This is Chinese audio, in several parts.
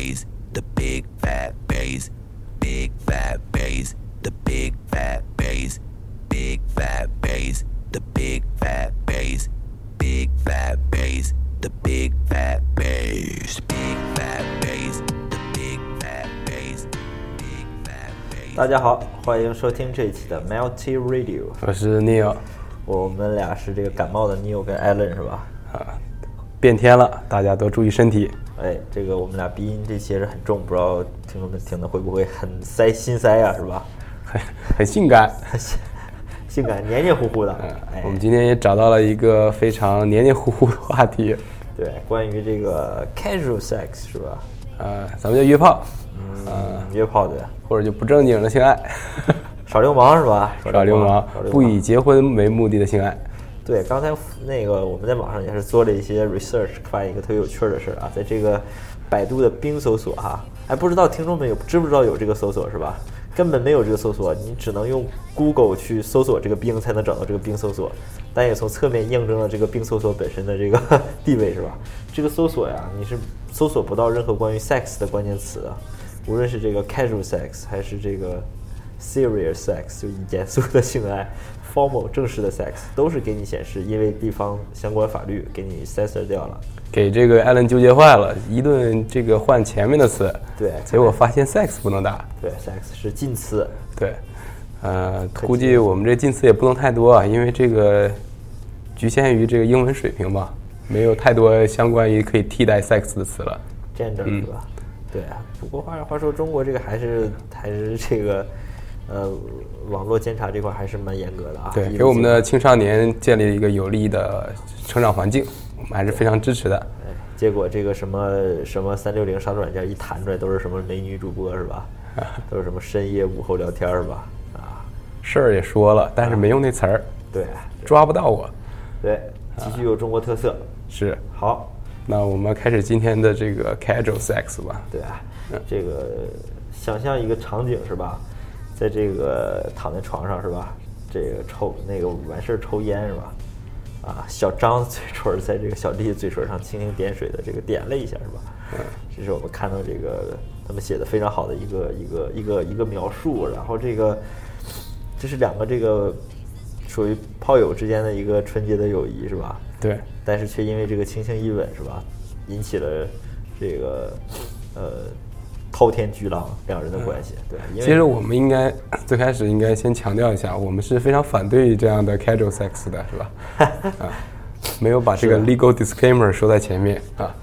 bass, the big fat bass, big fat bass, the big fat bass, big fat bass, the big fat bass, big fat bass, the big fat bass, big fat bass, the big fat bass, big fat bass. 大家好，欢迎收听这一期的 Melty Radio。我是 Neil 我们俩是这个感冒的 Neil 跟 Allen 是吧？啊，变天了，大家多注意身体。哎，这个我们俩鼻音这些是很重，不知道听众们听的会不会很塞心塞啊，是吧？很 很性感。性感黏黏糊糊的。哎我，们今天也找到了一个非常黏黏糊糊的话题，对，关于这个 casual sex 是吧？呃，咱们叫约炮，嗯，约炮对或者就不正经的性爱，耍流氓是吧？耍流氓不以结婚为目的的性爱。对，刚才那个我们在网上也是做了一些 research，发现一个特别有趣的事儿啊，在这个百度的冰搜索哈，哎，不知道听众们有知不知道有这个搜索是吧？根本没有这个搜索，你只能用 Google 去搜索这个冰才能找到这个冰搜索，但也从侧面印证了这个冰搜索本身的这个 地位是吧？这个搜索呀，你是搜索不到任何关于 sex 的关键词的，无论是这个 casual sex 还是这个 serious sex 就严肃的性爱，formal 正式的 sex 都是给你显示，因为地方相关法律给你 censor 掉了。给这个艾伦纠结坏了，一顿这个换前面的词，对结果发现 sex 不能打，对，sex 是禁词。对，呃，估计我们这近词也不能太多啊，因为这个局限于这个英文水平吧，没有太多相关于可以替代 sex 的词了。gender 是吧？对啊，不过话话说，中国这个还是还是这个呃网络监察这块还是蛮严格的啊。对，给我们的青少年建立一个有利的成长环境，我们还是非常支持的。哎，结果这个什么什么三六零杀毒软件一弹出来都是什么美女主播是吧？都是什么深夜午后聊天是吧？啊，事儿也说了，但是没用那词儿，对抓不到我。对，极具有中国特色。是，好，那我们开始今天的这个 casual sex 吧。对啊，这个想象一个场景是吧？在这个躺在床上是吧？这个抽那个完事儿抽烟是吧？啊，小张嘴唇儿在这个小弟嘴唇上蜻蜓点水的这个点了一下是吧？这是我们看到这个他们写的非常好的一个一个一个一个描述，然后这个这是两个这个属于炮友之间的一个纯洁的友谊是吧？对，但是却因为这个轻轻一吻是吧，引起了这个呃滔天巨浪两人的关系。对，因为其实我们应该 最开始应该先强调一下，我们是非常反对这样的 casual sex 的，是吧？啊，没有把这个 legal disclaimer 说在前面啊。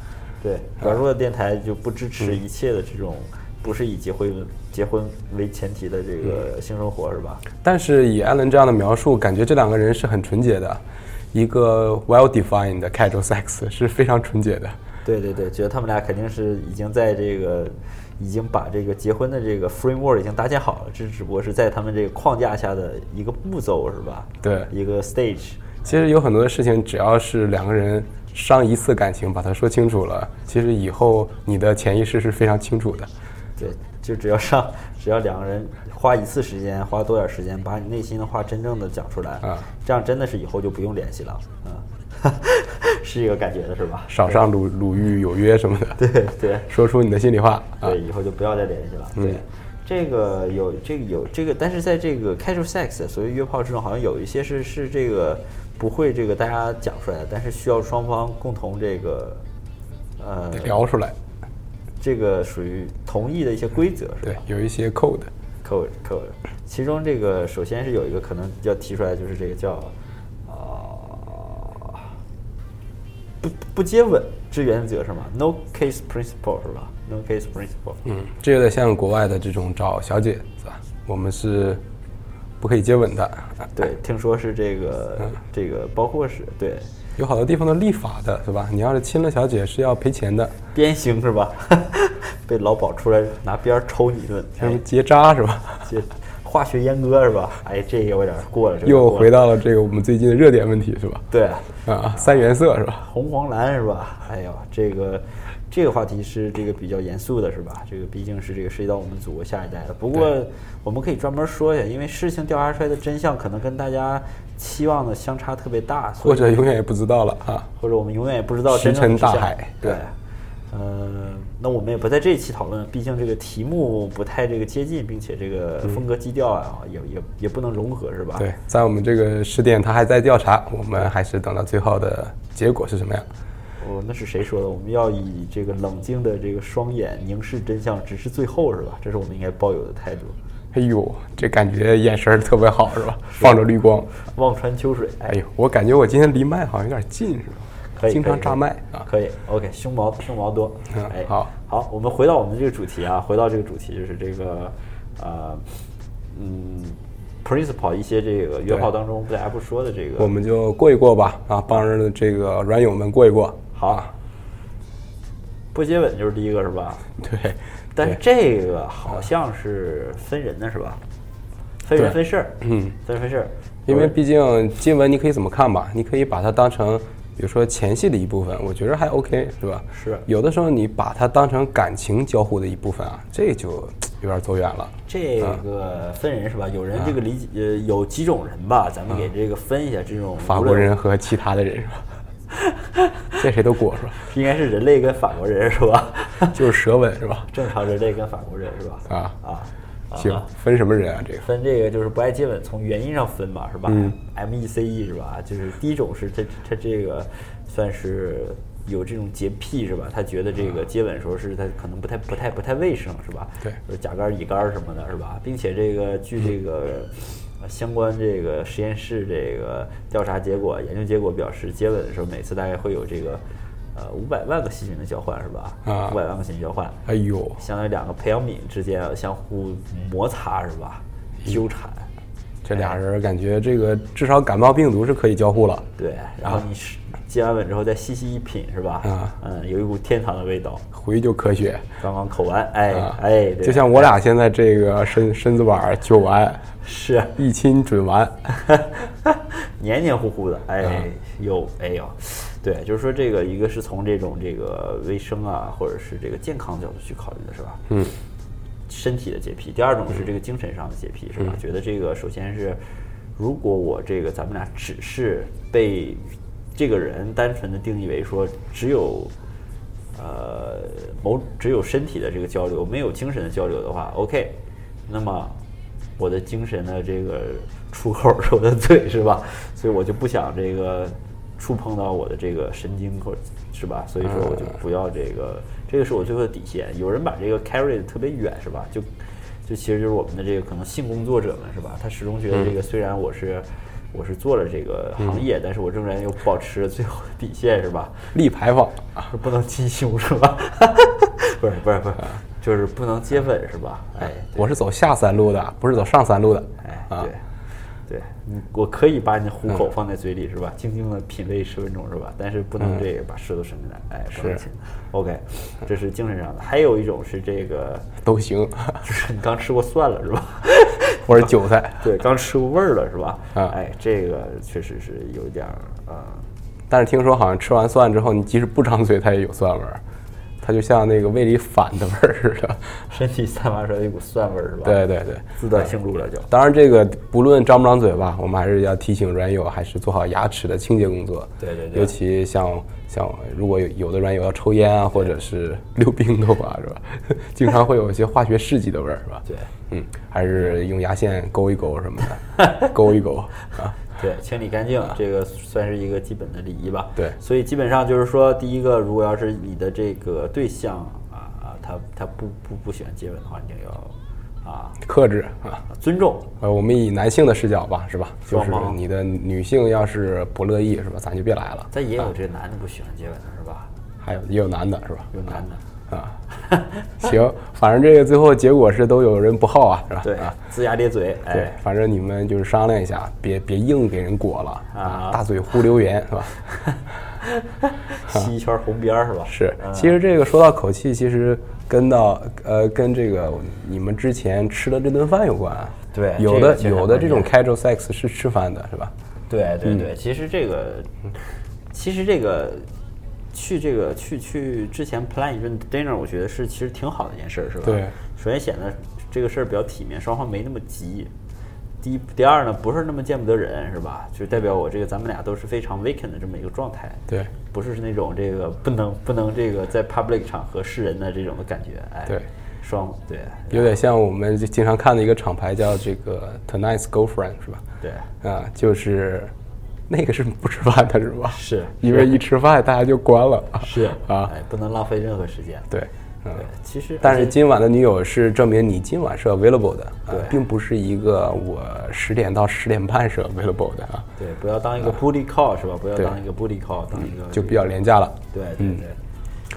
对软弱的电台就不支持一切的这种不是以结婚结婚为前提的这个性生活是吧？但是以艾伦这样的描述，感觉这两个人是很纯洁的，一个 well defined 的 casual sex 是非常纯洁的。对对对，觉得他们俩肯定是已经在这个已经把这个结婚的这个 framework 已经搭建好了，这只不过是在他们这个框架下的一个步骤是吧？对一个 stage。其实有很多的事情，只要是两个人伤一次感情，把它说清楚了，其实以后你的潜意识是非常清楚的。对，就只要上，只要两个人花一次时间，花多点时间，把你内心的话真正的讲出来，啊这样真的是以后就不用联系了，啊，是这个感觉的是吧？少上鲁鲁豫有约什么的，对对说出你的心里话啊对，。以后就不要再联系了。对，这个有这个有这个，但是在这个 casual sex 所谓约炮之中，好像有一些是是这个不会这个大家讲出来的，但是需要双方共同这个呃聊出来，这个属于同意的一些规则是吧对？，有一些 code，code code，其中这个首先是有一个可能要提出来，就是这个叫啊、不不接吻之原则是吗？No case principle 是吧？No case principle。嗯，这有点像国外的这种找小姐是吧？我们是不可以接吻的，啊对，听说是这个这个包括是对有好多地方都立法的是吧？你要是亲了小姐是要赔钱的，鞭刑是吧？被老鸨出来拿鞭儿抽你一顿，什么结扎是吧？这 化学阉割是吧？哎，这个有点过了，这个又回到了这个我们最近的热点问题是吧？对。啊，三原色是吧？红黄蓝是吧？哎呦，这个这个话题是这个比较严肃的，是吧？这个毕竟是这个涉及到我们祖国下一代的。不过我们可以专门说一下，因为事情调查出来的真相可能跟大家期望的相差特别大，或者永远也不知道了啊。或者我们永远也不知道石沉大海对对，呃，那我们也不在这一期讨论，毕竟这个题目不太这个接近，并且这个风格基调啊，也也也不能融合，是吧？对，在我们这个试点，他还在调查，我们还是等到最后的结果是什么样。哦，那是谁说的？我们要以这个冷静的这个双眼凝视真相，直至最后，是吧？这是我们应该抱有的态度。哎呦，这感觉眼神儿特别好，是吧？放着绿光，望穿秋水。哎呦，我感觉我今天离麦好像有点近，是吧？可以，经常炸麦啊。可以，OK，胸毛胸毛多。嗯哎，好，好，我们回到我们这个主题啊，回到这个主题就是这个呃，嗯，principle 一些这个约炮当中大家不说的这个，我们就过一过吧，啊，帮着这个软友们过一过。好，不接吻就是第一个是吧？对，但是这个好像是分人的是吧？分人分事儿，嗯，分人分事儿，因为毕竟接吻你可以怎么看吧？你可以把它当成，比如说前戏的一部分，我觉得还 OK，是吧？是有的时候你把它当成感情交互的一部分啊，这就 有点走远了。这个分人是吧？有人这个理解，呃，有几种人吧，咱们给这个分一下，这种法国人和其他的人是吧？这谁都过是吧？应该是人类跟法国人是吧？就是舌吻是吧？正常人类跟法国人是吧？啊啊，行啊，分什么人啊？这个分这个就是不爱接吻，从原因上分嘛，是吧、嗯 m E C E 是吧？就是第一种是他他这个算是有这种洁癖是吧？他觉得这个接吻的时候是他可能不太不太不太卫生是吧？对就是甲肝乙肝什么的是吧？并且这个据这个。呃相关这个实验室这个调查结果、研究结果表示，接吻的时候每次大概会有这个呃五百万个细菌的交换是吧？啊五百万个细菌交换，哎呦，相当于两个培养皿之间相互摩擦是吧？纠缠，这俩人感觉这个至少感冒病毒是可以交互了。对，然后你是接完吻之后再细细一品是吧？啊嗯，有一股天堂的味道。回就科学刚刚口完，哎、啊，哎，对就像我俩现在这个身身子板儿就完，是一亲准完。黏黏糊糊的，哎啊呦，哎呦，对，就是说这个一个是从这种这个卫生啊，或者是这个健康角度去考虑的是吧？嗯，身体的洁癖，第二种是这个精神上的洁癖，是吧？觉得这个首先是，如果我这个咱们俩只是被这个人单纯的定义为说只有呃某只有身体的这个交流，没有精神的交流的话，OK，那么我的精神的这个出口是 我的嘴是吧？所以我就不想这个触碰到我的这个神经或者是吧？所以说我就不要这个，这个是我最后的底线。有人把这个 carry 的特别远是吧？就就其实就是我们的这个可能性工作者们是吧？他始终觉得这个虽然我是。我是做了这个行业，但是我仍然有保持着最后的底线，是吧？立牌坊啊，不能亲胸是吧？不是不是不是，就是不能接吻是吧？哎，我是走下三路的，不是走上三路的。哎，对，你我可以把你的虎口放在嘴里是吧？静静的品味十分钟是吧？但是不能这个把舌头伸进来，哎，是。OK，这是精神上的。还有一种是这个，都行，就是你刚吃过蒜了是吧？或者韭菜。对，刚吃过味儿了是吧？啊哎，这个确实是有点儿啊。但是听说好像吃完蒜之后，你即使不张嘴，它也有蒜味儿，它就像那个胃里反的味儿似的。身体散发出来一股蒜味儿是吧？对对对，自带性入了就。当然这个不论张不张嘴吧，我们还是要提醒软友，还是做好牙齿的清洁工作。对对对尤其像像如果有有的软友要抽烟啊，或者是溜冰的话，是吧？经常会有一些化学试剂的味儿，是吧？对。嗯，还是用牙线勾一勾什么的，勾一勾啊。对，清理干净，这个算是一个基本的礼仪吧。对所以基本上就是说，第一个，如果要是你的这个对象啊啊，他他不不不喜欢接吻的话，你就要啊克制啊。尊重。呃，我们以男性的视角吧，是吧？就是你的女性要是不乐意，是吧？咱就别来了。但也有这个男的不喜欢接吻的是吧？还有也有男的，是吧？有男的。啊，行，反正这个最后结果是都有人不好啊，是吧？对啊，，龇牙咧嘴，对哎，，反正你们就是商量一下，别别硬给人裹了啊大嘴呼留言是吧？吸一圈红边儿是吧？是，嗯其实这个说到口气，其实跟到呃跟这个你们之前吃的这顿饭有关。对有的这个有的这种 casual sex 是吃饭的，是吧？嗯对对对，其实这个，其实这个去这个去去之前 plan 一顿 dinner，我觉得是其实挺好的一件事儿，是吧？对。首先显得这个事儿比较体面，双方没那么急。第一，第二呢，不是那么见不得人，是吧？就代表我这个咱们俩都是非常 vacant 的这么一个状态。对，不是那种这个不能不能这个在 public 场合示人的这种的感觉。哎，对，双对，有点像我们经常看的一个厂牌叫这个 Tonight's Girlfriend 是吧？对，啊，就是那个是不吃饭的是吧？是 因为一吃饭大家就关了。是啊，哎，不能浪费任何时间。对，嗯。对，其实但是今晚的女友是证明你今晚是 available 的，啊对并不是一个我十点到十点半是 available 的啊，对，不要当一个 booty call 是吧？不要当一个 booty call，当一个就比较廉价了。对对对，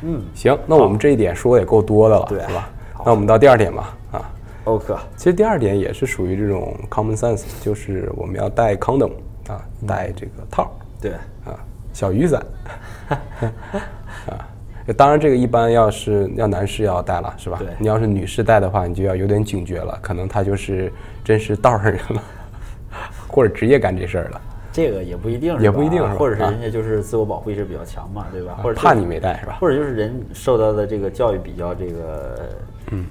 嗯行，那我们这一点说的也够多的了，对是吧？那我们到第二点吧，啊，，OK，其实第二点也是属于这种 common sense，就是我们要带 condom 啊，带这个套儿对，啊，小雨伞 啊。当然，这个一般要是要男士要戴了，是吧？对你要是女士戴的话，你就要有点警觉了，可能他就是真是道上人了，或者职业干这事儿了，这个也不一定是，也不一定是吧或者是啊人家就是自我保护意识比较强嘛，对吧？或者怕你没带是吧？或者就是人受到的这个教育比较这个，嗯，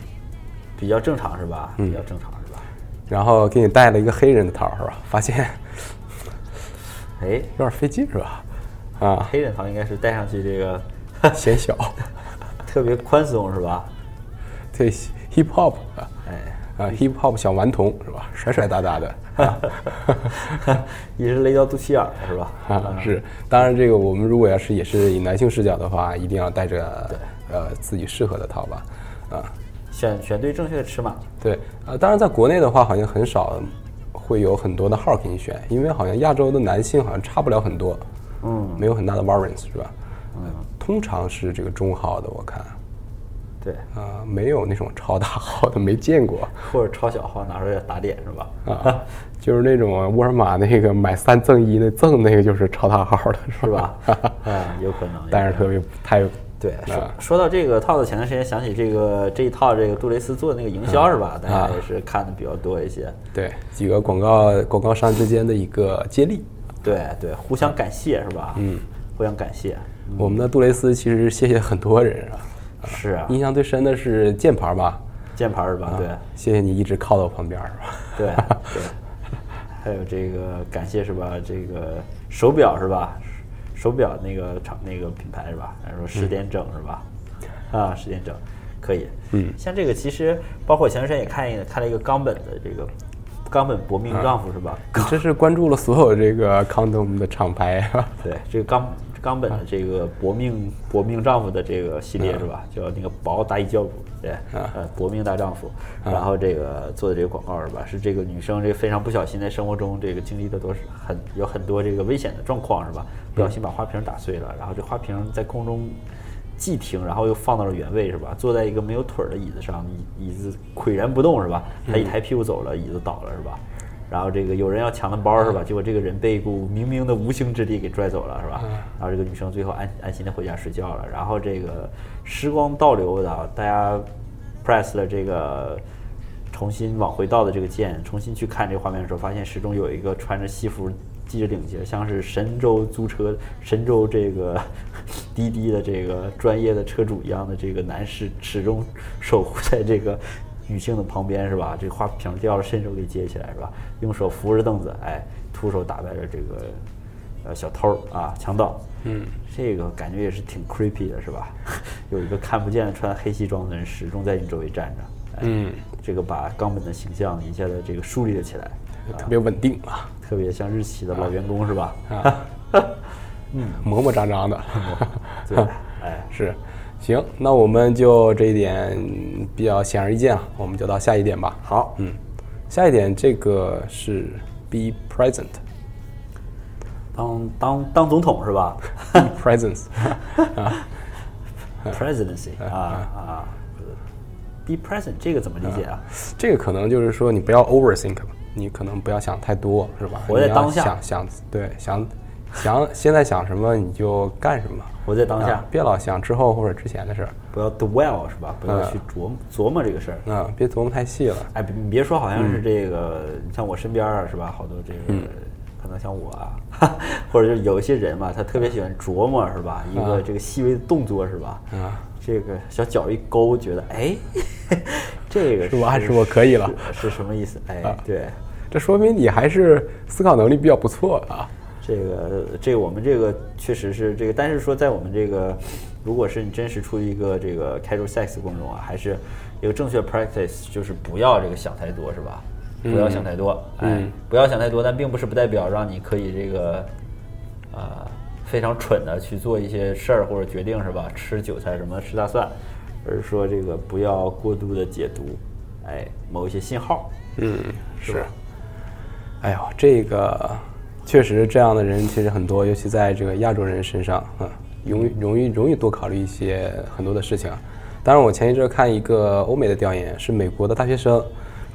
比较正常是吧？嗯比较正常是吧？然后给你带了一个黑人的套儿是吧？发现哎，有点费劲是吧？啊，黑人套应该是戴上去这个 显小，特别宽松是吧？对 hip hop 啊哎，啊 hip hop 小顽童是吧？甩甩哒哒的也是勒到肚脐眼儿了是吧？啊，是。当然，这个我们如果要是也是以男性视角的话，一定要带着呃自己适合的套吧，啊，选选对正确的尺码，对，呃，当然在国内的话，好像很少会有很多的号给你选，因为好像亚洲的男性好像差不了很多，嗯，没有很大的 variance 是吧？嗯，通常是这个中号的，我看对，啊、没有那种超大号的，没见过或者超小号拿出来打脸是吧？啊，就是那种沃尔玛那个买三赠一那赠那个就是超大号的是是吧吧？？嗯，有可能。但是特别太对，说啊说到这个套子，前段时间想起这个这一套这个杜蕾斯做的那个营销是吧？大啊家也是看的比较多一些。对几个广告广告商之间的一个接力。对对，互相感谢是吧？嗯，互相感谢。我们的杜蕾斯其实谢谢很多人啊，是啊，印象最深的是键盘吧，键盘是吧？对谢谢你一直靠到我旁边是吧？对对，还有这个感谢是吧？这个手表是吧？手表那个厂那个品牌是吧？然后说十点整是吧？啊，十点整可以。嗯，像这个其实包括前段时间也看一个看了一个冈本的这个冈本博命丈夫是吧？你这是关注了所有这个 condom 的厂牌啊？对，这个冈冈本的这个搏命搏命丈夫的这个系列是吧？叫那个薄大衣教主，对，呃，搏命大丈夫。然后这个做的这个广告是吧？是这个女生这个非常不小心在生活中这个经历的都是很有很多这个危险的状况是吧？不小心把花瓶打碎了，然后这花瓶在空中既停，然后又放到了原位是吧？坐在一个没有腿儿的椅子上，椅椅子岿然不动是吧？他一抬屁股走了，椅子倒了是吧？然后这个有人要抢他包是吧？结果这个人被一股冥冥的无形之力给拽走了是吧？然后这个女生最后安安心的回家睡觉了。然后这个时光倒流的，大家 press 了这个重新往回倒的这个键，重新去看这个画面的时候，发现始终有一个穿着西服、系着领结，像是神州租车、神州这个滴滴的这个专业的车主一样的这个男士，始终守护在这个女性的旁边，是吧？这个花瓶掉了，伸手给接起来，是吧？用手扶着凳子，哎，徒手打败了这个呃小偷啊，强盗。嗯，这个感觉也是挺 creepy 的，是吧？有一个看不见的穿黑西装的人始终在你周围站着。哎、嗯，这个把冈本的形象一下子这个树立了起来，特别稳定啊，特别像日企的老员工，是吧？嗯磨磨喳喳的。对，哎，是，行，那我们就这一点比较显而易见了，我们就到下一点吧。好，嗯，下一点这个是 be present，be 当当当总统是吧 presence，？Presidency 啊啊，be present 这个怎么理解啊？这个可能就是说你不要 overthink，你可能不要想太多，是吧？活在当下想想对想想现在想什么你就干什么，活在当下啊，别老想之后或者之前的事儿，不要 dwell 是吧？不要去琢磨琢磨这个事儿。嗯，别琢磨太细了。哎，别你别说，好像是这个，你像我身边啊，是吧？好多这个，可能像我啊，或者就是有一些人嘛，他特别喜欢琢磨，是吧？一个这个细微的动作，是吧？啊，这个小脚一勾，觉得哎，这个是我还是我可以了是是什么意思？哎，对，这说明你还是思考能力比较不错啊。这个这个我们这个确实是这个，但是说在我们这个，如果是你真实处于一个这个 casual sex 过程中啊，还是一个正确 practice，就是不要这个想太多，是吧？不要想太多，哎，不要想太多，但并不是不代表让你可以这个，呃，非常蠢的去做一些事儿或者决定，是吧？吃韭菜什么吃大蒜，而是说这个不要过度的解读，哎，某一些信号，嗯，是。哎呦，这个确实这样的人其实很多，尤其在这个亚洲人身上啊，容易容易容易多考虑一些很多的事情。当然，我前一阵看一个欧美的调研，是美国的大学生。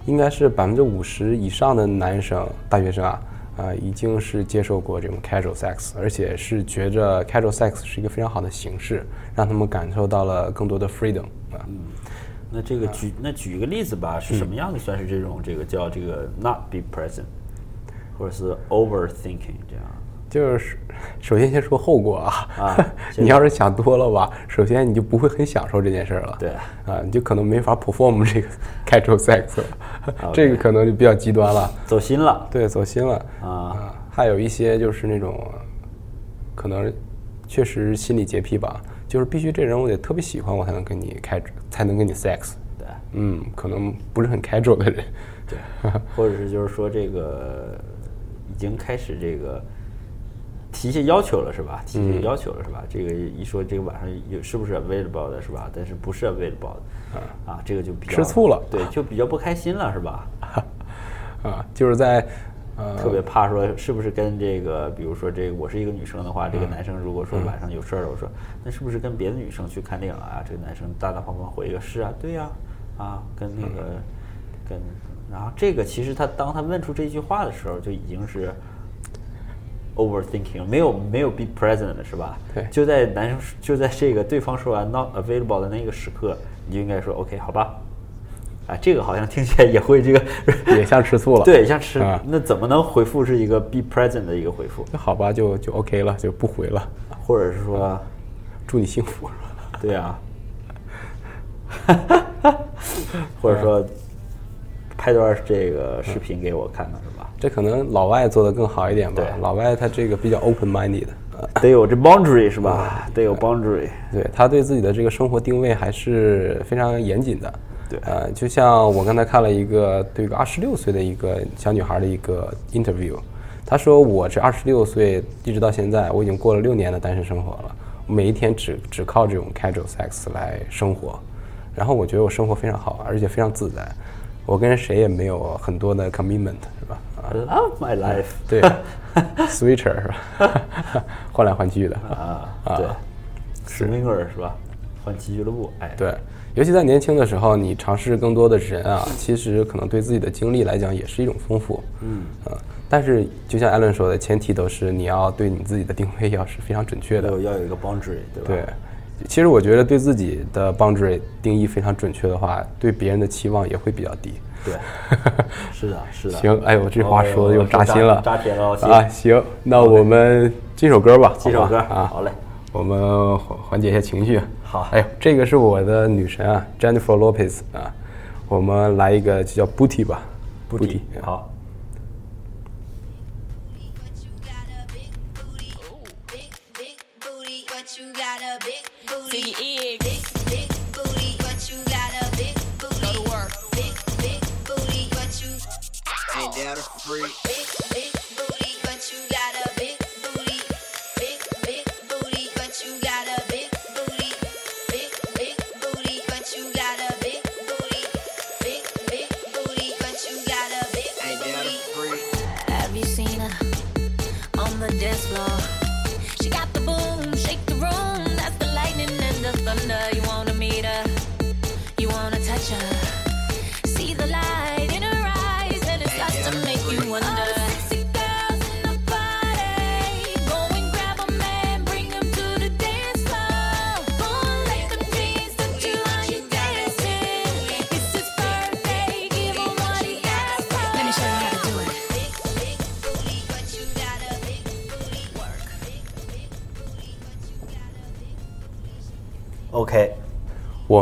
应该是百分之五十以上的男生大学生啊，啊，已经是接受过这种 casual sex，而且是觉着 casual sex 是一个非常好的形式，让他们感受到了更多的 freedom 啊。嗯，那这个举那举一个例子吧，是什么样的算是这种这个叫这个 not be present，或者是 overthinking 这样？就是首先先说后果啊，啊，你要是想多了吧，首先你就不会很享受这件事儿了，对，啊，你就可能没法 perform 这个 casual sex，了这个可能就比较极端了，走心了，对，走心了。啊，还有一些就是那种，可能确实心理洁癖吧，就是必须这人我得特别喜欢我才能跟你开，才能跟你 sex，对，嗯，可能不是很 casual 的人，对，或者是就是说这个已经开始这个。提一些要求了是吧？提一些要求了是吧？这个一说这个晚上有是不是 available 的是吧？但是不是 available 的啊？这个就比较吃醋了，对，就比较不开心了是吧？啊，就是在特别怕说是不是跟这个，比如说这个我是一个女生的话，这个男生如果说晚上有事儿了，我说那是不是跟别的女生去看电影了啊？这个男生大大方方回一个是啊，对呀，啊，跟那个跟，然后这个其实他当他问出这句话的时候，就已经是。Overthinking 没有没有 be present 的是吧？对，就在男生就在这个对方说完 not available 的那个时刻，你就应该说 OK 好吧？啊，这个好像听起来也会这个也像吃醋了，对，像吃那怎么能回复是一个 be present 的一个回复？那好吧，就就 OK 了，就不回了，或者是说祝你幸福是吧？对呀，或者说拍段这个视频给我看看是吧？这可能老外做的更好一点吧？老外他这个比较 open minded，得有这 boundary 是吧？得有 boundary。对他对自己的这个生活定位还是非常严谨的。对，呃，就像我刚才看了一个对个二十六岁的一个小女孩的一个 interview，她说我这二十六岁一直到现在，我已经过了六年的单身生活了，每一天只只靠这种 casual sex 来生活，然后我觉得我生活非常好，而且非常自在，我跟谁也没有很多的 commitment，是吧？I love my life。对，switcher 是吧？换来换去的啊啊，对，swinger 是吧？换妻俱乐部，哎，对，尤其在年轻的时候，你尝试更多的人啊，其实可能对自己的经历来讲也是一种丰富。嗯啊，但是就像艾伦说的，前提都是你要对你自己的定位要是非常准确的，要有一个 boundary，对吧？对，其实我觉得对自己的 boundary 定义非常准确的话，对别人的期望也会比较低。对，是的，是的。行，哎呦，这话说的又扎心了，扎铁了啊！行，那我们进首歌吧，进首歌啊，好嘞，我们缓缓解一下情绪。好，哎呦，这个是我的女神啊，Jennifer Lopez 啊，我们来一个就叫 Booty 吧，Booty，好。down a freak.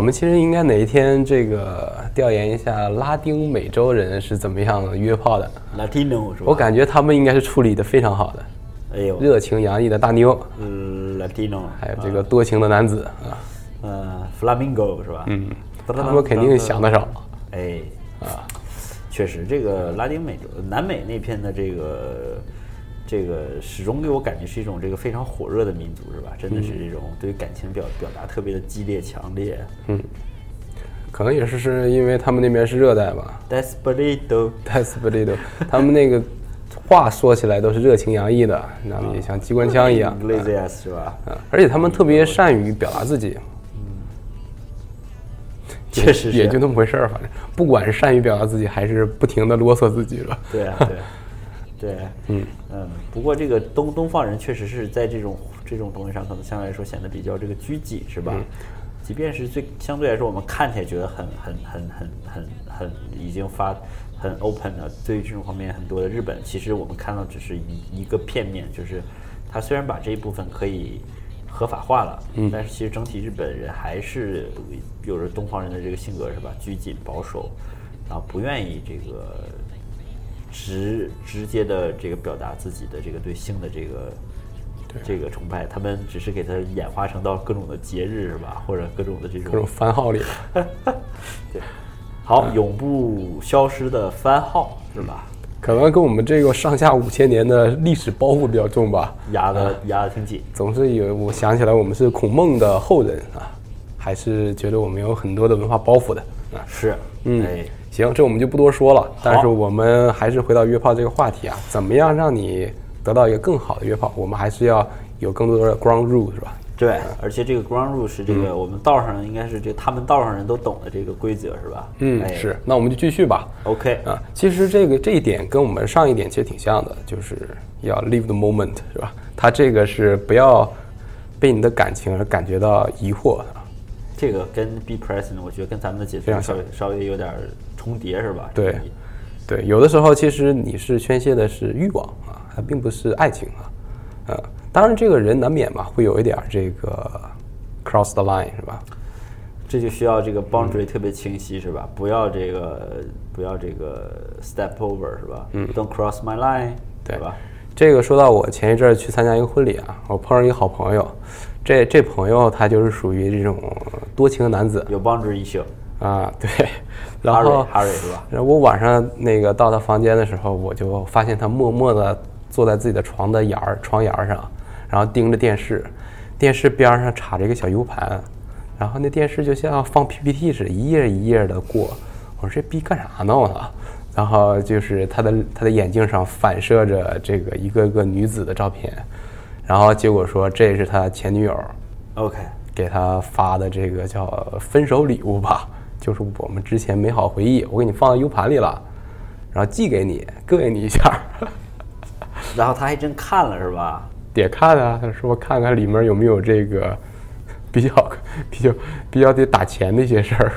们其实应该哪一天这个调研一下拉丁美洲人是怎么样约炮的。Latino 是吧？我感觉他们应该是处理的非常好的，哎呦，热情洋溢的大妞，嗯，Latino，还有这个多情的男子啊，呃，Flamingo 是吧？嗯，他们肯定想得少。哎，啊，确实，这个拉丁美洲、南美那片的这个这个始终给我感觉是一种这个非常火热的民族，是吧？真的是这种对感情表表达特别的激烈强烈。嗯可能也是是因为他们那边是热带吧 Desperado，，Desperado，他们那个话说起来都是热情洋溢的，让你像机关枪一样。Iglesias 是吧？啊，而且他们特别善于表达自己，确实也就那么回事儿。反正不管是善于表达自己，还是不停的啰嗦自己了。对啊，对，对，嗯嗯。不过这个东东方人确实是在这种这种东西上，可能相对来说显得比较这个拘谨，是吧？即便是最相对来说，我们看起来觉得很很很很很很已经发很 open 的，对于这种方面很多的日本，其实我们看到只是一一个片面，就是他虽然把这一部分可以合法化了，嗯，但是其实整体日本人还是有着东方人的这个性格，是吧？拘谨保守，然后不愿意这个直直接的这个表达自己的这个对性的这个这个崇拜，他们只是给它演化成到各种的节日是吧，或者各种的这种各种种番号里，对，好，永不消失的番号是吧？可能跟我们这个上下五千年的历史包袱比较重吧。压的压的挺紧，总是有，我想起来我们是孔孟的后人啊，还是觉得我们有很多的文化包袱的啊。是，嗯哎，行，这我们就不多说了。但是我们还是回到约炮这个话题啊，怎么样让你得到一个更好的约炮？我们还是要有更多的 ground rule 是吧？对，而且这个 ground rule 是这个我们道上应该是这他们道上人都懂的这个规则是吧？嗯，哎是。那我们就继续吧。，OK，啊，其实这个这一点跟我们上一点其实挺像的，就是要 live the moment 是吧？他这个是不要被你的感情而感觉到疑惑啊。这个跟 be present 我觉得跟咱们的解非常释稍微稍微有点重叠是吧？对对，有的时候其实你是宣泄的是欲望啊，它并不是爱情啊。呃，当然这个人难免嘛，会有一点儿这个 cross the line 是吧？这就需要这个 boundary 特别清晰是吧？不要这个不要这个 step over 是吧？嗯，Don't cross my line，对吧？这个说到我前一阵儿去参加一个婚礼啊，我碰上一个好朋友，这这朋友他就是属于这种多情的男子有 boundary issue，啊，对，然后 Harry Harry 是吧？然后我晚上那个到他房间的时候，我就发现他默默地坐在自己的床的沿儿床沿儿上，然后盯着电视，电视边上插着一个小 U 盘，然后那电视就像放 PPT 似的，一页一页的过。我说这逼干啥呢？我操！然后就是他的他的眼镜上反射着这个一个个女子的照片，然后结果说这是他前女友 OK，给他发的这个叫分手礼物吧，就是我们之前美好回忆，我给你放到 U 盘里了，然后寄给你，膈应你一下，然后他还真看了是吧？得看啊，他说看看里面有没有这个比较比较比较得打钱的一些事儿。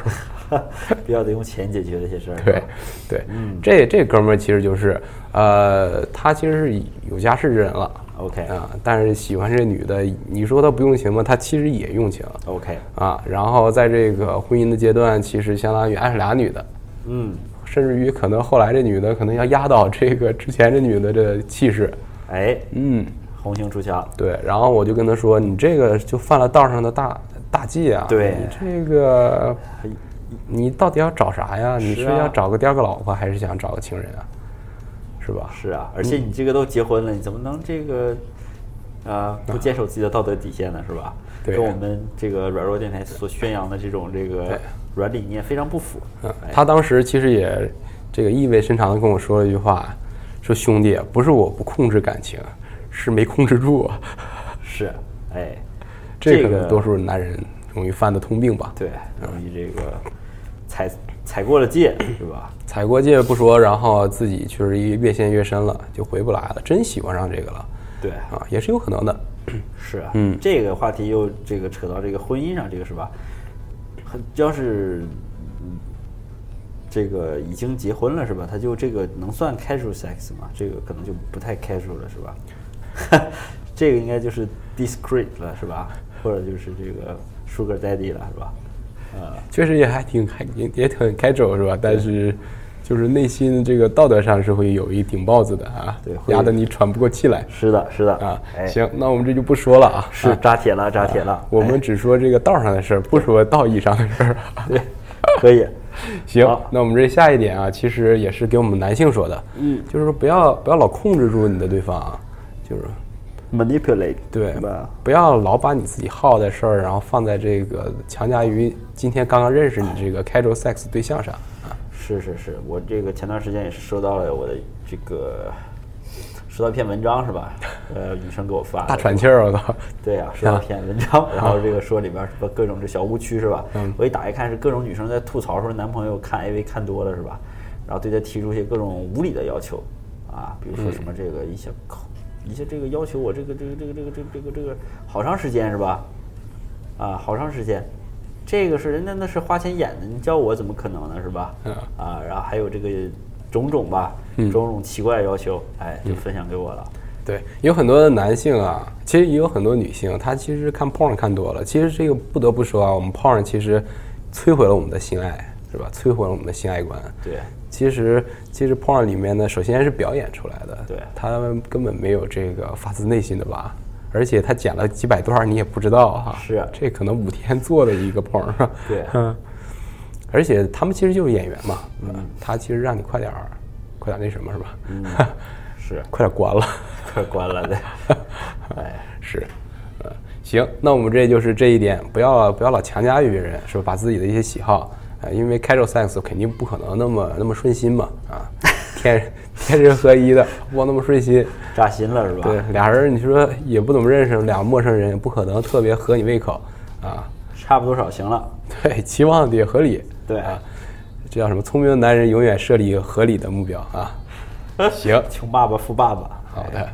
比较得用钱解决的一些事儿。对，对，这这哥们儿其实就是，呃，他其实是有家室之人了 OK 啊，但是喜欢这女的，你说她不用情吗？她其实也用情 OK，啊。然后在这个婚姻的阶段，其实相当于爱上俩女的，嗯，甚至于可能后来这女的可能要压倒这个之前这女的这气势，哎，嗯，红杏出墙，对。然后我就跟她说，你这个就犯了道上的大大忌啊，对你这个。你到底要找啥呀？你是要找个第二个老婆，还是想找个情人啊？是吧？是啊，而且你这个都结婚了，你怎么能这个啊不坚守自己的道德底线呢？是吧？对跟我们这个软弱电台所宣扬的这种这个软理念非常不符。嗯哎，他当时其实也这个意味深长的跟我说了一句话，说兄弟，不是我不控制感情，是没控制住啊。是，哎，这个多数男人容易犯的通病吧。对容易这个踩踩过了界，是吧？踩过界不说，然后自己确实越陷越深了，就回不来了，真喜欢上这个了对，啊，也是有可能的。是啊，嗯这个话题又这个扯到这个婚姻上，这个是吧？很要是嗯这个已经结婚了是吧？他就这个能算 casual sex 吗？这个可能就不太 casual 了是吧？这个应该就是 discreet 了是吧？或者就是这个 sugar daddy 了是吧？确实也还挺还也也挺开肘是吧？但是就是内心这个道德上是会有一顶帽子的啊，对压得你喘不过气来是的，是的啊。哎，行，那我们这就不说了啊，是啊扎铁了，扎铁了。我们只说这个道上的事儿，不说道义上的事儿。对，可以。行，那我们这下一点啊，其实也是给我们男性说的，嗯就是说不要不要老控制住你的对方啊，就是 manipulate，对吧？不要老把你自己好的事儿，然后放在这个强加于今天刚刚认识你这个 casual sex 对象上啊。是是是，我这个前段时间也是收到了我的这个，收到一篇文章是吧？呃，女生给我发的，大喘气儿，我操！对啊，收到一篇文章，然后这个说里边儿什么各种这小误区是吧？嗯我一打开看是各种女生在吐槽说男朋友看 AV 看多了是吧？然后对他提出一些各种无理的要求啊，比如说什么这个一些些这个要求我这个这个这个这个这个这个这个好长时间是吧？啊，好长时间，这个是人家那是花钱演的，你叫我怎么可能呢是吧？嗯啊，然后还有这个种种吧，嗯种种奇怪的要求，哎，就分享给我了。对，有很多的男性啊，其实也有很多女性，她其实看 porn 看多了。其实这个不得不说啊，我们 porn 其实摧毁了我们的性爱，是吧？摧毁了我们的性爱观。对，其实其实 porn 里面呢，首先是表演出来的，对他们根本没有这个发自内心的吧。而且他剪了几百段儿，你也不知道哈。是啊这可能五天做的一个 porn？对嗯。而且他们其实就是演员嘛，嗯，他其实让你快点儿，快点儿那什么是吧？嗯，是。快点关了。快关了的。哎，是，嗯，行，那我们这就是这一点，不要不要老强加于别人，是吧？把自己的一些喜好，呃，因为 casual sex 肯定不可能那么那么顺心嘛，啊，天天人合一的，不那么顺心。扎心了是吧？对，俩人你说也不怎么认识，俩陌生人不可能特别合你胃口，啊，差不多少行了。对，期望得合理，对啊，这叫什么？聪明的男人永远设立合理的目标啊。行，穷爸爸富爸爸。好的，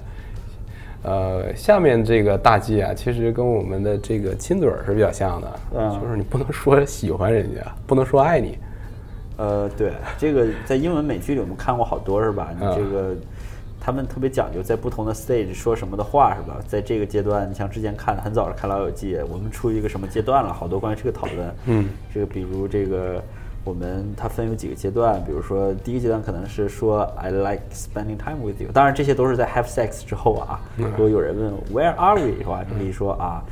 呃，下面这个大忌啊，其实跟我们的这个亲嘴儿是比较像的，嗯就是你不能说喜欢人家，不能说爱你，呃，对，这个在英文美剧里我们看过好多是吧？你嗯这个他们特别讲究，在不同的 stage 说什么的话是吧？在这个阶段，你像之前看很早看《老友记》，我们处于一个什么阶段了？好多关于这个讨论。嗯，这个比如这个我们它分有几个阶段，比如说第一个阶段可能是说 I like spending time with you，当然这些都是在 have sex 之后啊。如果有人问 Where are we 是吧？你可以说啊。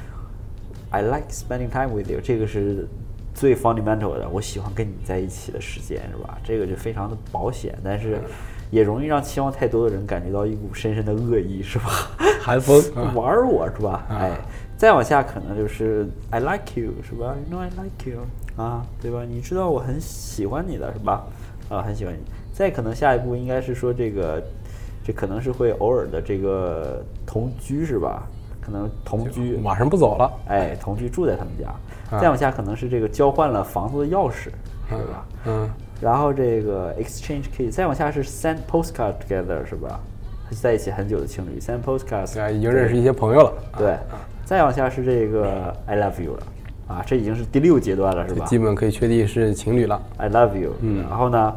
I like spending time with you，这个是最 fundamental 的，我喜欢跟你在一起的时间，是吧？这个就非常的保险，但是也容易让期望太多的人感觉到一股深深的恶意，是吧？寒风啊 玩儿我是吧？哎，再往下可能就是 I like you，是吧？You know I like you，啊，对吧？你知道我很喜欢你的是吧？啊，很喜欢你。再可能下一步应该是说这个，这可能是会偶尔的这个同居是吧？可能同居，马上不走了，哎，同居住在他们家。啊再往下可能是这个交换了房子的钥匙，是吧？嗯，然后这个 exchange key，再往下是 send postcard together，是吧？在一起很久的情侣 send postcards，啊，已经认识一些朋友了，啊对。再往下是这个 I love you 了，啊，这已经是第六阶段了，是吧基本可以确定是情侣了。？I love you，嗯。然后呢，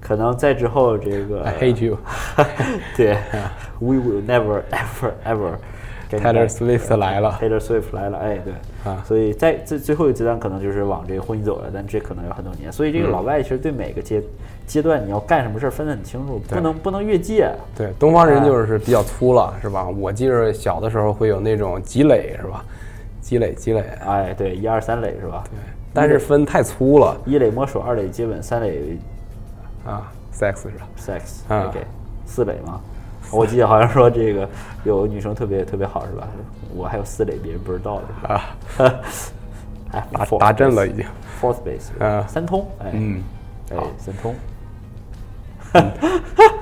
可能再之后这个 I hate you，对，We will never ever ever Taylor Swift 来了，Taylor Swift 来了，哎，对，啊所以在最最后一个阶段可能就是往这个婚姻走了，但这可能有很多年。所以这嗯个老外其实对每个阶阶段你要干什么事儿分得很清楚，不能不能越界。对，东方啊人就是比较粗了，是吧？我记着小的时候会有那种积累，是吧？积累积累，哎，对，一二三垒是吧？对，但是分太粗了一垒摸手，二垒接吻，三垒啊，sex 是吧？sex，啊 OK，四垒吗？我记得好像说这个有女生特别特别好是吧？我还有四垒，别人不知道的？啊，哎，达 fourth 达阵了已经。fourth base，嗯三通，哎，嗯，哎，三通。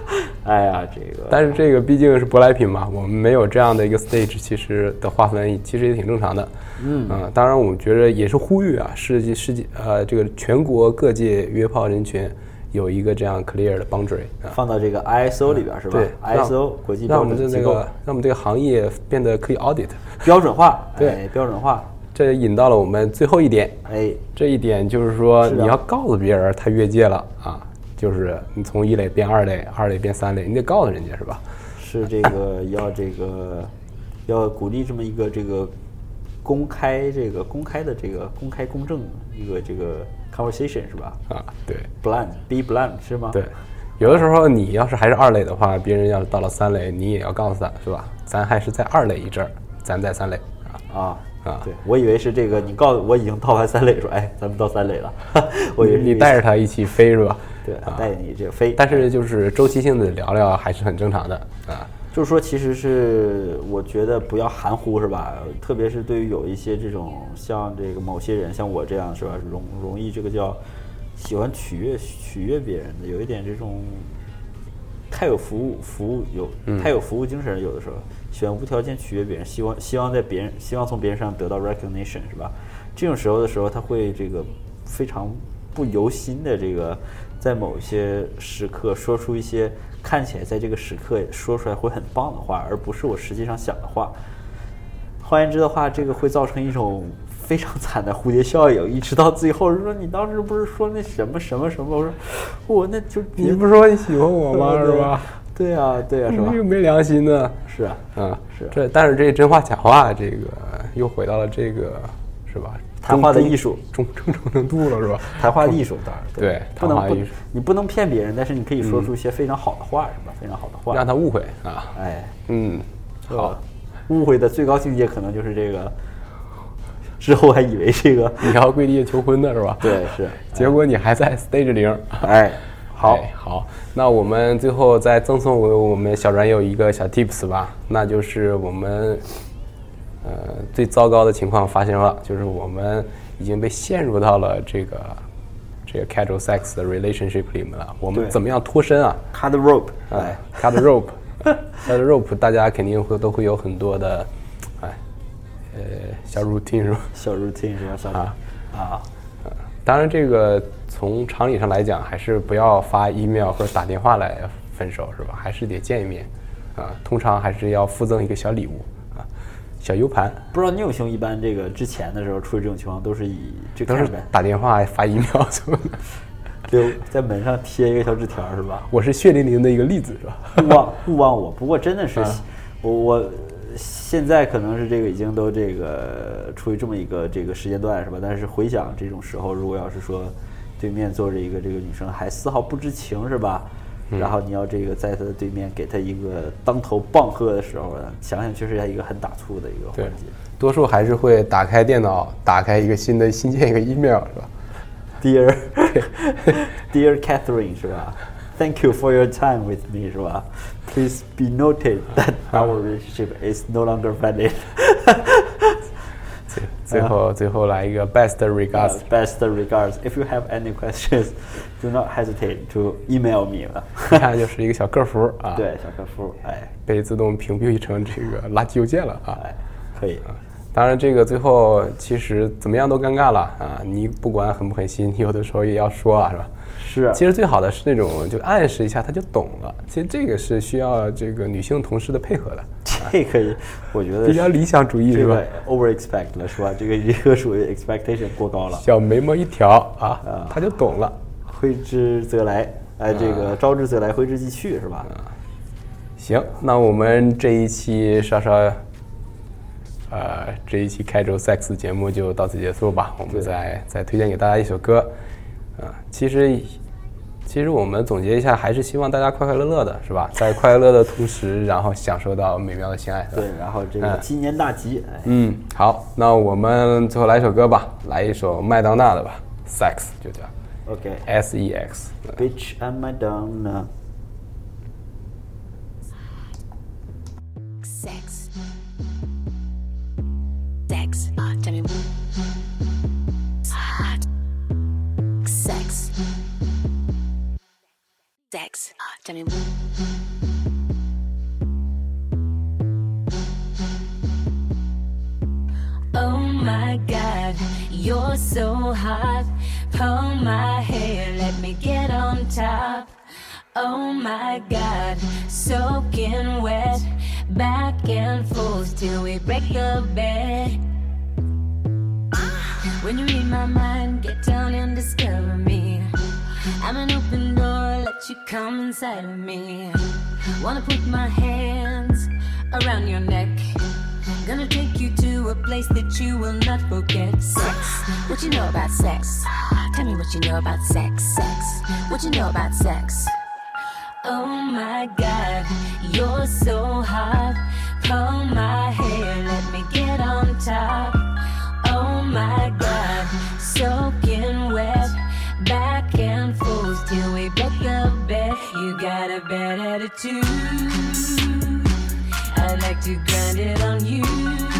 哎呀，这个，但是这个毕竟是舶来品嘛，我们没有这样的一个 stage，其实的划分其实也挺正常的。嗯。当然我们觉得也是呼吁啊，世界世界呃这个全国各界约炮人群有一个这样 clear 的 boundary 啊。放到这个 ISO 里边是吧？对？ISO 国际标准机构的这个让我们这个行业变得可以 audit，标准化，对。哎，标准化，这引到了我们最后一点，哎，这一点就是说你要告诉别人他越界了啊，就是你从一类变二类，二类变三类，你得告诉人家是吧？是这个 要这个要鼓励这么一个这个公开这个公开的这个公开公正一个这个 conversation 是吧啊，对，blind be blind 是吗？对，有的时候你要是还是二类的话，别人要是到了三类，你也要告诉他是吧？咱还是在二类一阵儿，咱在三类啊。啊啊对，我以为是这个，你告诉我已经到完三垒，说哎，咱们到三垒了，我以为你带着他一起飞是吧？对啊，带着你这个飞，但是就是周期性的聊聊还是很正常的啊。就是说，其实是我觉得不要含糊，是吧？特别是对于有一些这种像这个某些人，像我这样，是吧？容容易这个叫喜欢取悦取悦别人的，有一点这种太有服务服务有太有服务精神，有的时候喜欢无条件取悦别人，希望希望在别人希望从别人身上得到 recognition，是吧？这种时候的时候，他会这个非常不由心的这个，在某些时刻说出一些看起来在这个时刻说出来会很棒的话，而不是我实际上想的话。换言之的话，这个会造成一种非常惨的蝴蝶效应，一直到最后说你当时不是说那什么什么什么？我说我那就你不是说你喜欢我吗？是吧？对啊、对啊、是吧你这？个没良心的。是啊，啊，是这，但是这真话假话，这个又回到了这个是吧？谈话的艺术，忠忠忠诚度了是吧？谈话艺术当然对不能不谈话艺术你不能骗别人，但是你可以说出一些非常好的话，是吧？非常好的话，让他误会啊。哎，嗯，好好，，误会的最高境界可能就是这个，之后还以为这个，你要跪地求婚呢是吧？对，是，结果你还在 stage 零。哎，好，哎好，那我们最后再赠送给我们小软友一个小 tips 吧，那就是我们呃最糟糕的情况发生了，就是我们已经被陷入到了这个这个 casual sex 的 relationship 里面了。我们怎么样脱身啊？cut the rope，哎哎，，cut rope，cut rope，大家肯定会都会有很多的哎呃小 routine 是吧？小 routine 是吧？小啊啊，当然，这个从常理上来讲，还是不要发 email 或者打电话来分手，是吧？还是得见一面，啊，通常还是要附赠一个小礼物，啊，小 U 盘，不知道拗兄一般这个之前的时候出于这种情况都是以这都是打电话发 email 什么的。就在门上贴一个小纸条是吧？我是血淋淋的一个例子，是吧？勿忘 勿忘我。不过真的是啊，我我现在可能是这个已经都这个处于这么一个这个时间段是吧？但是回想这种时候，如果要是说对面坐着一个这个女生还丝毫不知情是吧？嗯然后你要这个在她的对面给她一个当头棒喝的时候呢，想想确实是一个很打醋的一个环节。，多数还是会打开电脑，打开一个新的新建一个 email，是吧？Dear Dear Catherine 是吧？Thank you for your time with me 是吧？Please be noted that our relationship is no longer valid. 最最后最后来一个 best regards，Uh, best regards. If you have any questions, do not hesitate to email me 了。一看就是一个小客服啊，对，小客服，哎被自动屏蔽成这个垃圾邮件了啊。哎，可以。当然，这个最后其实怎么样都尴尬了啊！你不管狠不狠心，你有的时候也要说啊，是吧？是其实最好的是那种就暗示一下，他就懂了。其实这个是需要这个女性同事的配合的，这可以，我觉得比较理想主义是吧？over expect 了是吧？这个这个属于 expectation 过高了。小眉毛一挑啊，他就懂了。挥之则来，哎，这个招之则来，挥之即去是吧？行，那我们这一期稍稍，呃，这一期开州 sex 节目就到此结束吧。我们再再推荐给大家一首歌，啊、其实其实我们总结一下，还是希望大家快快乐乐的，是吧？在快乐的同时，然后享受到美妙的性爱，对，然后这个嗯今年大吉，哎，嗯，好，那我们最后来一首歌吧，来一首麦当娜的吧，sex 就这样 OK。S E X。Bitch am I Oh my god, you're so hot. Pull my hair, let me get on top. Oh my god, soaking wet. Back and forth till we break the bed. When you read my mind, get down and discover me. I'm an open door, you come inside of me. Wanna put my hands around your neck Gonna take you to a place that you will not forget. Sex. What you know about sex? Tell me what you know about sex. Sex. What you know about sex? Oh my god, you're so hot. Pull my hair, let me get on top. Oh my god, soaking wet. Back and forth till we break. You got a bad attitude. I like to grind it on you.